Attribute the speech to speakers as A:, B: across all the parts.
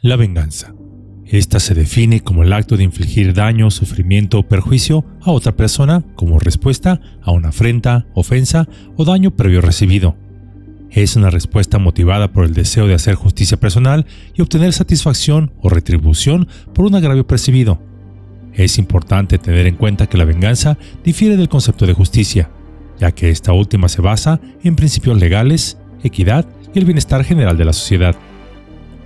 A: La venganza. Esta se define como el acto de infligir daño, sufrimiento o perjuicio a otra persona como respuesta a una afrenta, ofensa o daño previo recibido. Es una respuesta motivada por el deseo de hacer justicia personal y obtener satisfacción o retribución por un agravio percibido. Es importante tener en cuenta que la venganza difiere del concepto de justicia, ya que esta última se basa en principios legales, equidad y el bienestar general de la sociedad.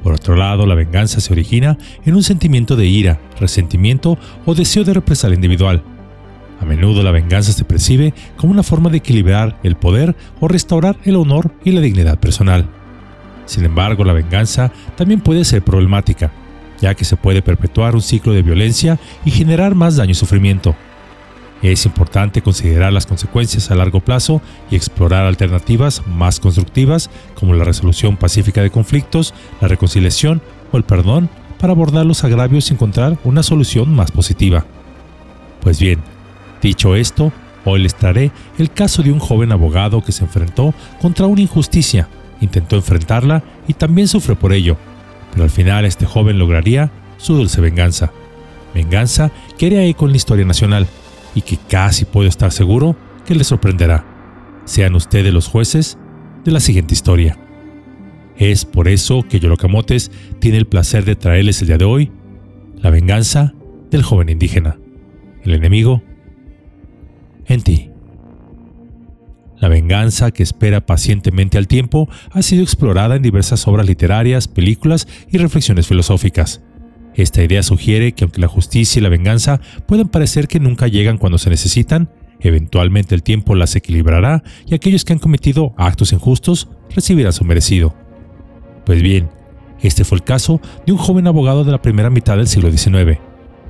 A: Por otro lado, la venganza se origina en un sentimiento de ira, resentimiento o deseo de represalia individual. A menudo la venganza se percibe como una forma de equilibrar el poder o restaurar el honor y la dignidad personal. Sin embargo, la venganza también puede ser problemática, ya que se puede perpetuar un ciclo de violencia y generar más daño y sufrimiento. Es importante considerar las consecuencias a largo plazo y explorar alternativas más constructivas como la resolución pacífica de conflictos, la reconciliación o el perdón para abordar los agravios y encontrar una solución más positiva. Pues bien, dicho esto, hoy les traeré el caso de un joven abogado que se enfrentó contra una injusticia, intentó enfrentarla y también sufrió por ello, pero al final este joven lograría su dulce venganza. Venganza que haría eco en la historia nacional y que casi puedo estar seguro que les sorprenderá. Sean ustedes los jueces de la siguiente historia. Es por eso que Yolocamotes tiene el placer de traerles el día de hoy la venganza del joven indígena. El enemigo en ti. La venganza que espera pacientemente al tiempo ha sido explorada en diversas obras literarias, películas y reflexiones filosóficas. Esta idea sugiere que aunque la justicia y la venganza puedan parecer que nunca llegan cuando se necesitan, eventualmente el tiempo las equilibrará y aquellos que han cometido actos injustos recibirán su merecido. Pues bien, este fue el caso de un joven abogado de la primera mitad del siglo XIX,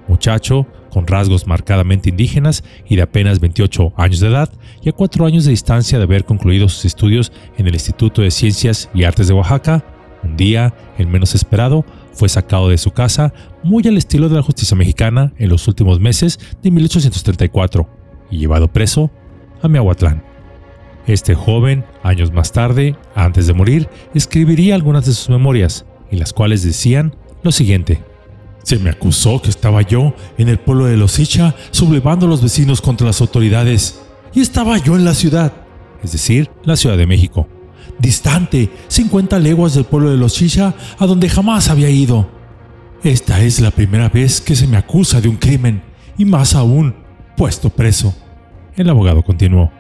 A: muchacho con rasgos marcadamente indígenas y de apenas 28 años de edad y a cuatro años de distancia de haber concluido sus estudios en el Instituto de Ciencias y Artes de Oaxaca, un día, el menos esperado, fue sacado de su casa muy al estilo de la justicia mexicana en los últimos meses de 1834 y llevado preso a Miahuatlán. Este joven, años más tarde, antes de morir, escribiría algunas de sus memorias, en las cuales decían lo siguiente. Se me acusó que estaba yo en el pueblo de Los Icha sublevando a los vecinos contra las autoridades, y estaba yo en la ciudad, es decir, la Ciudad de México distante, 50 leguas del pueblo de los Chicha, a donde jamás había ido. Esta es la primera vez que se me acusa de un crimen, y más aún, puesto preso. El abogado continuó.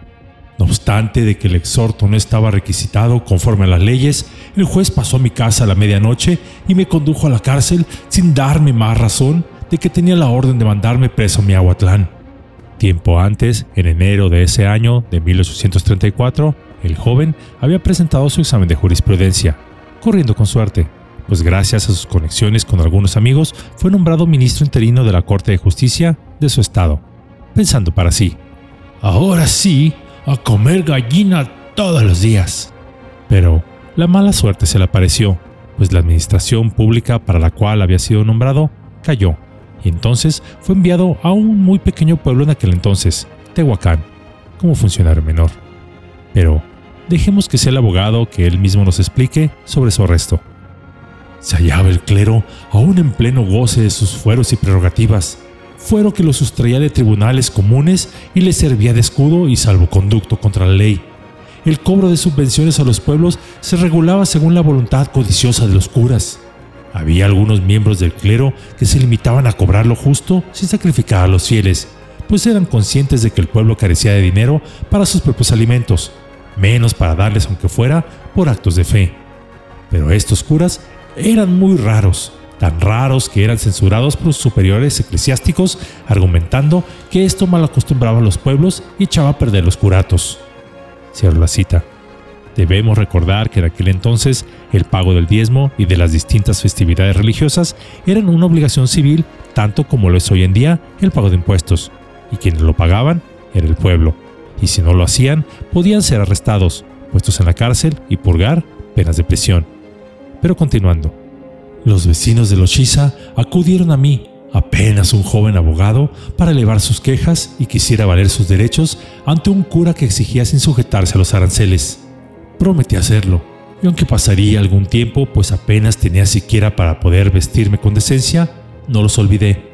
A: No obstante de que el exhorto no estaba requisitado conforme a las leyes, el juez pasó a mi casa a la medianoche y me condujo a la cárcel sin darme más razón de que tenía la orden de mandarme preso a Miahuatlán. Tiempo antes, en enero de ese año de 1834, el joven había presentado su examen de jurisprudencia, corriendo con suerte, pues gracias a sus conexiones con algunos amigos fue nombrado ministro interino de la Corte de Justicia de su estado, pensando para sí, ahora sí, a comer gallina todos los días. Pero la mala suerte se le apareció, pues la administración pública para la cual había sido nombrado cayó, y entonces fue enviado a un muy pequeño pueblo en aquel entonces, Tehuacán, como funcionario menor. Pero dejemos que sea el abogado que él mismo nos explique sobre su arresto. Se hallaba el clero aún en pleno goce de sus fueros y prerrogativas, fuero que lo sustraía de tribunales comunes y le servía de escudo y salvoconducto contra la ley. El cobro de subvenciones a los pueblos se regulaba según la voluntad codiciosa de los curas. Había algunos miembros del clero que se limitaban a cobrar lo justo sin sacrificar a los fieles, pues eran conscientes de que el pueblo carecía de dinero para sus propios alimentos menos para darles aunque fuera por actos de fe. Pero estos curas eran muy raros, tan raros que eran censurados por sus superiores eclesiásticos, argumentando que esto mal acostumbraba a los pueblos y echaba a perder los curatos. Cierro la cita. Debemos recordar que en aquel entonces el pago del diezmo y de las distintas festividades religiosas eran una obligación civil tanto como lo es hoy en día el pago de impuestos, y quienes lo pagaban era el pueblo y si no lo hacían, podían ser arrestados, puestos en la cárcel y purgar penas de prisión. Pero continuando, los vecinos de los acudieron a mí, apenas un joven abogado, para elevar sus quejas y quisiera valer sus derechos ante un cura que exigía sin sujetarse a los aranceles. Prometí hacerlo, y aunque pasaría algún tiempo, pues apenas tenía siquiera para poder vestirme con decencia, no los olvidé.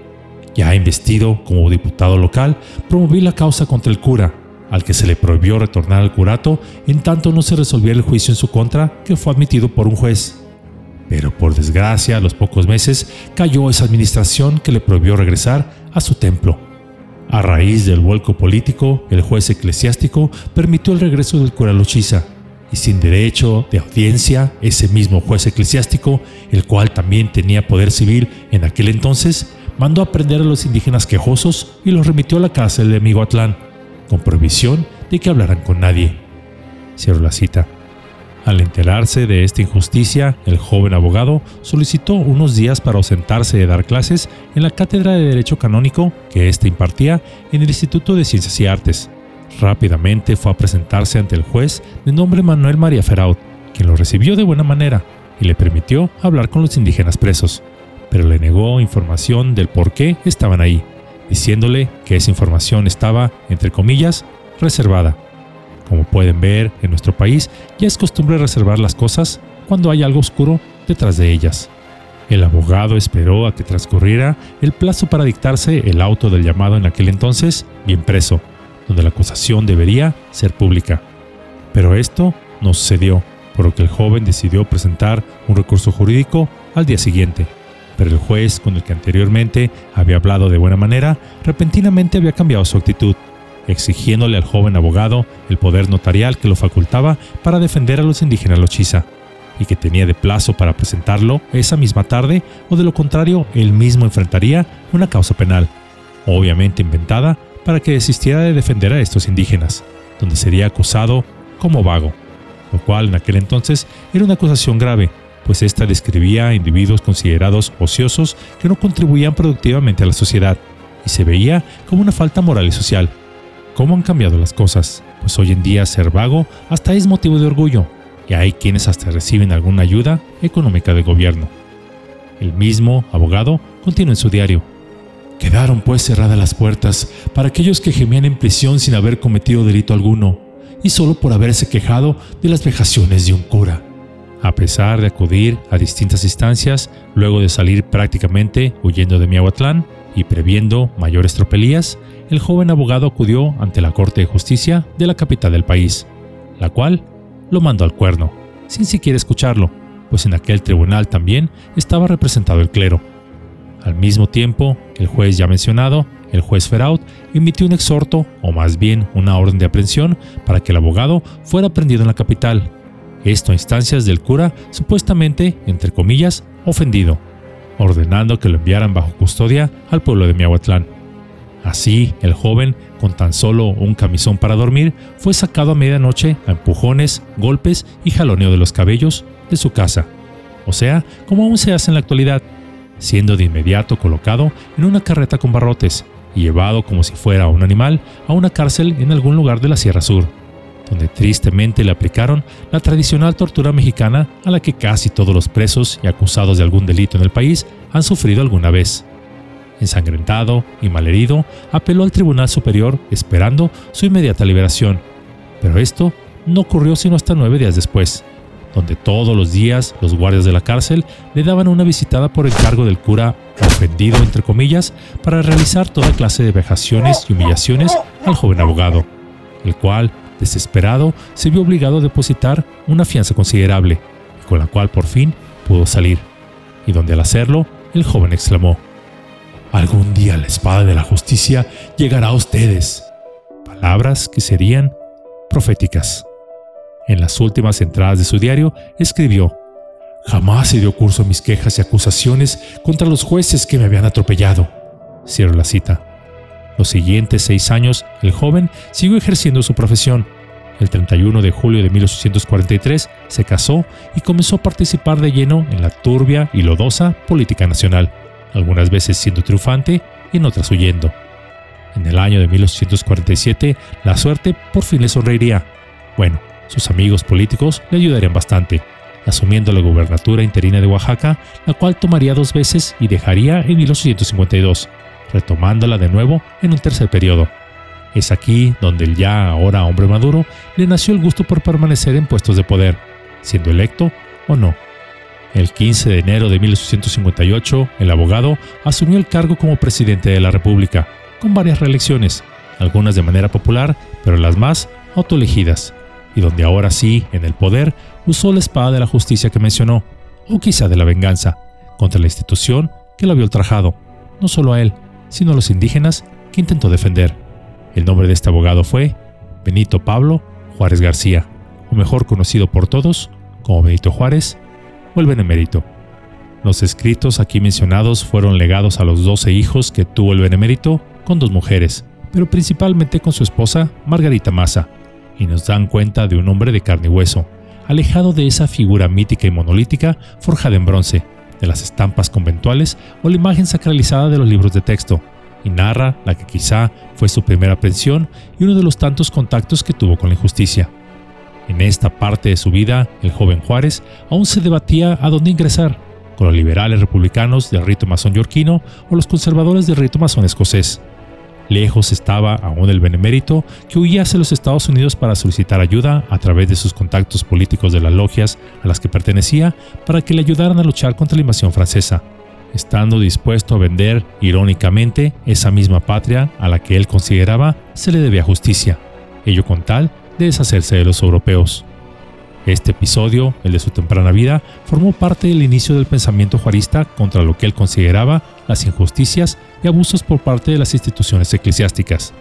A: Ya investido como diputado local, promoví la causa contra el cura, al que se le prohibió retornar al curato en tanto no se resolviera el juicio en su contra que fue admitido por un juez. Pero por desgracia, a los pocos meses cayó esa administración que le prohibió regresar a su templo. A raíz del vuelco político, el juez eclesiástico permitió el regreso del cura Lochiza, y sin derecho de audiencia, ese mismo juez eclesiástico, el cual también tenía poder civil en aquel entonces, mandó a prender a los indígenas quejosos y los remitió a la cárcel de Migoatlán, con prohibición de que hablaran con nadie. Cierro la cita. Al enterarse de esta injusticia, el joven abogado solicitó unos días para ausentarse de dar clases en la cátedra de Derecho Canónico que éste impartía en el Instituto de Ciencias y Artes. Rápidamente fue a presentarse ante el juez de nombre Manuel María Feraut, quien lo recibió de buena manera y le permitió hablar con los indígenas presos, pero le negó información del por qué estaban ahí, diciéndole que esa información estaba, entre comillas, reservada. Como pueden ver, en nuestro país ya es costumbre reservar las cosas cuando hay algo oscuro detrás de ellas. El abogado esperó a que transcurriera el plazo para dictarse el auto del llamado en aquel entonces, bien preso, donde la acusación debería ser pública. Pero esto no sucedió, por lo que el joven decidió presentar un recurso jurídico al día siguiente. Pero el juez, con el que anteriormente había hablado de buena manera, repentinamente había cambiado su actitud, exigiéndole al joven abogado el poder notarial que lo facultaba para defender a los indígenas Lochiza, y que tenía de plazo para presentarlo esa misma tarde, o de lo contrario, él mismo enfrentaría una causa penal, obviamente inventada para que desistiera de defender a estos indígenas, donde sería acusado como vago, lo cual en aquel entonces era una acusación grave, pues esta describía a individuos considerados ociosos que no contribuían productivamente a la sociedad, y se veía como una falta moral y social. ¿Cómo han cambiado las cosas? Pues hoy en día ser vago hasta es motivo de orgullo, y hay quienes hasta reciben alguna ayuda económica del gobierno. El mismo abogado continúa en su diario, Quedaron pues cerradas las puertas para aquellos que gemían en prisión sin haber cometido delito alguno, y solo por haberse quejado de las vejaciones de un cura. A pesar de acudir a distintas instancias, luego de salir prácticamente huyendo de Miahuatlán y previendo mayores tropelías, el joven abogado acudió ante la Corte de Justicia de la capital del país, la cual lo mandó al cuerno, sin siquiera escucharlo, pues en aquel tribunal también estaba representado el clero. Al mismo tiempo, el juez ya mencionado, el juez Feraut, emitió un exhorto, o más bien una orden de aprehensión, para que el abogado fuera prendido en la capital. Esto a instancias del cura, supuestamente, entre comillas, ofendido, ordenando que lo enviaran bajo custodia al pueblo de Miahuatlán. Así, el joven, con tan solo un camisón para dormir, fue sacado a medianoche a empujones, golpes y jaloneo de los cabellos de su casa. O sea, como aún se hace en la actualidad, siendo de inmediato colocado en una carreta con barrotes y llevado como si fuera un animal a una cárcel en algún lugar de la Sierra Sur, donde tristemente le aplicaron la tradicional tortura mexicana a la que casi todos los presos y acusados de algún delito en el país han sufrido alguna vez. Ensangrentado y malherido, apeló al Tribunal Superior esperando su inmediata liberación, pero esto no ocurrió sino hasta nueve días después, donde todos los días los guardias de la cárcel le daban una visitada por encargo del cura ofendido, entre comillas, para realizar toda clase de vejaciones y humillaciones al joven abogado, el cual, desesperado, se vio obligado a depositar una fianza considerable, con la cual por fin pudo salir, y donde al hacerlo, el joven exclamó, Algún día la espada de la justicia llegará a ustedes. Palabras que serían proféticas. En las últimas entradas de su diario escribió, Jamás se dio curso a mis quejas y acusaciones contra los jueces que me habían atropellado. Cierro la cita. Los siguientes seis años, el joven siguió ejerciendo su profesión. El 31 de julio de 1843 se casó y comenzó a participar de lleno en la turbia y lodosa política nacional, algunas veces siendo triunfante y en otras huyendo. En el año de 1847, la suerte por fin le sonreiría. Bueno, sus amigos políticos le ayudarían bastante, asumiendo la gubernatura interina de Oaxaca, la cual tomaría dos veces y dejaría en 1852, retomándola de nuevo en un tercer periodo. Es aquí donde el ya ahora hombre maduro le nació el gusto por permanecer en puestos de poder, siendo electo o no. El 15 de enero de 1858, el abogado asumió el cargo como presidente de la República, con varias reelecciones, algunas de manera popular, pero las más autoelegidas, y donde ahora sí, en el poder, usó la espada de la justicia que mencionó, o quizá de la venganza, contra la institución que lo había ultrajado, no solo a él, sino a los indígenas que intentó defender. El nombre de este abogado fue Benito Pablo Juárez García, o mejor conocido por todos como Benito Juárez o el Benemérito. Los escritos aquí mencionados fueron legados a los doce hijos que tuvo el Benemérito con dos mujeres, pero principalmente con su esposa Margarita Maza, y nos dan cuenta de un hombre de carne y hueso, alejado de esa figura mítica y monolítica forjada en bronce, de las estampas conventuales o la imagen sacralizada de los libros de texto, y narra la que quizá fue su primera aprensión y uno de los tantos contactos que tuvo con la injusticia. En esta parte de su vida, el joven Juárez aún se debatía a dónde ingresar, con los liberales republicanos del rito masón yorquino o los conservadores del rito masón escocés. Lejos estaba aún el benemérito que huía hacia los Estados Unidos para solicitar ayuda a través de sus contactos políticos de las logias a las que pertenecía para que le ayudaran a luchar contra la invasión francesa, estando dispuesto a vender, irónicamente, esa misma patria a la que él consideraba se le debía justicia, ello con tal de deshacerse de los europeos. Este episodio, el de su temprana vida, formó parte del inicio del pensamiento juarista contra lo que él consideraba las injusticias y abusos por parte de las instituciones eclesiásticas,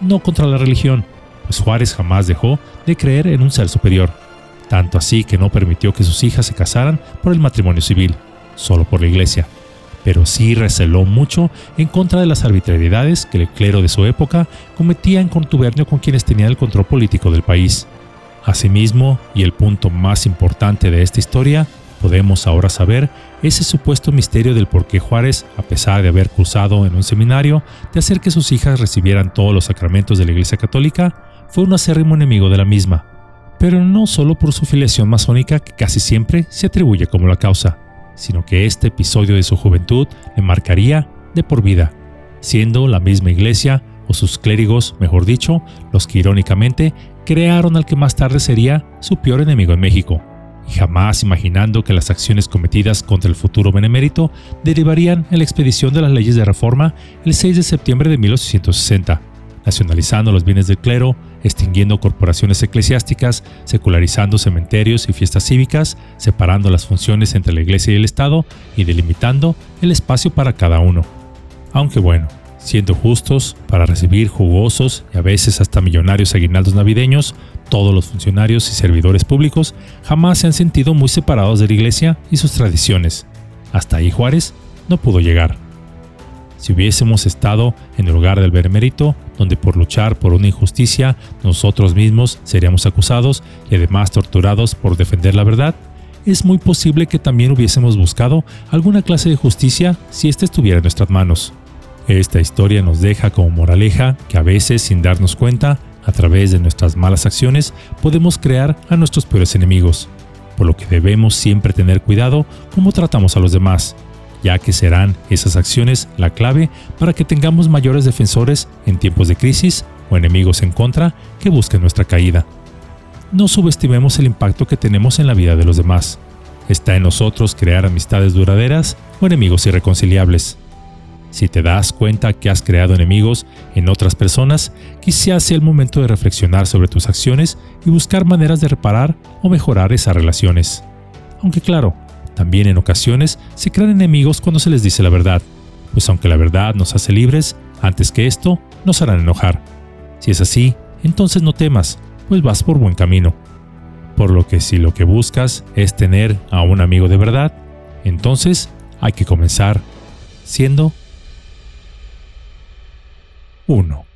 A: no contra la religión, pues Juárez jamás dejó de creer en un ser superior, tanto así que no permitió que sus hijas se casaran por el matrimonio civil, solo por la iglesia, pero sí receló mucho en contra de las arbitrariedades que el clero de su época cometía en contubernio con quienes tenían el control político del país. Asimismo, y el punto más importante de esta historia, podemos ahora saber ese supuesto misterio del por qué Juárez, a pesar de haber cruzado en un seminario de hacer que sus hijas recibieran todos los sacramentos de la Iglesia Católica, fue un acérrimo enemigo de la misma, pero no solo por su filiación masónica que casi siempre se atribuye como la causa, sino que este episodio de su juventud le marcaría de por vida, siendo la misma iglesia, o sus clérigos, mejor dicho, los que irónicamente crearon al que más tarde sería su peor enemigo en México, y jamás imaginando que las acciones cometidas contra el futuro benemérito derivarían en la expedición de las leyes de reforma el 6 de septiembre de 1860, nacionalizando los bienes del clero, extinguiendo corporaciones eclesiásticas, secularizando cementerios y fiestas cívicas, separando las funciones entre la Iglesia y el Estado y delimitando el espacio para cada uno. Aunque bueno, siendo justos, para recibir jugosos y a veces hasta millonarios aguinaldos navideños, todos los funcionarios y servidores públicos jamás se han sentido muy separados de la Iglesia y sus tradiciones. Hasta ahí Juárez no pudo llegar. Si hubiésemos estado en el lugar del benemérito, donde por luchar por una injusticia nosotros mismos seríamos acusados y además torturados por defender la verdad, es muy posible que también hubiésemos buscado alguna clase de justicia si ésta estuviera en nuestras manos. Esta historia nos deja como moraleja que a veces, sin darnos cuenta, a través de nuestras malas acciones, podemos crear a nuestros peores enemigos, por lo que debemos siempre tener cuidado cómo tratamos a los demás, ya que serán esas acciones la clave para que tengamos mayores defensores en tiempos de crisis o enemigos en contra que busquen nuestra caída. No subestimemos el impacto que tenemos en la vida de los demás. Está en nosotros crear amistades duraderas o enemigos irreconciliables. Si te das cuenta que has creado enemigos en otras personas, quizás sea el momento de reflexionar sobre tus acciones y buscar maneras de reparar o mejorar esas relaciones. Aunque claro, también en ocasiones se crean enemigos cuando se les dice la verdad, pues aunque la verdad nos hace libres, antes que esto nos harán enojar. Si es así, entonces no temas, pues vas por buen camino. Por lo que si lo que buscas es tener a un amigo de verdad, entonces hay que comenzar siendo uno.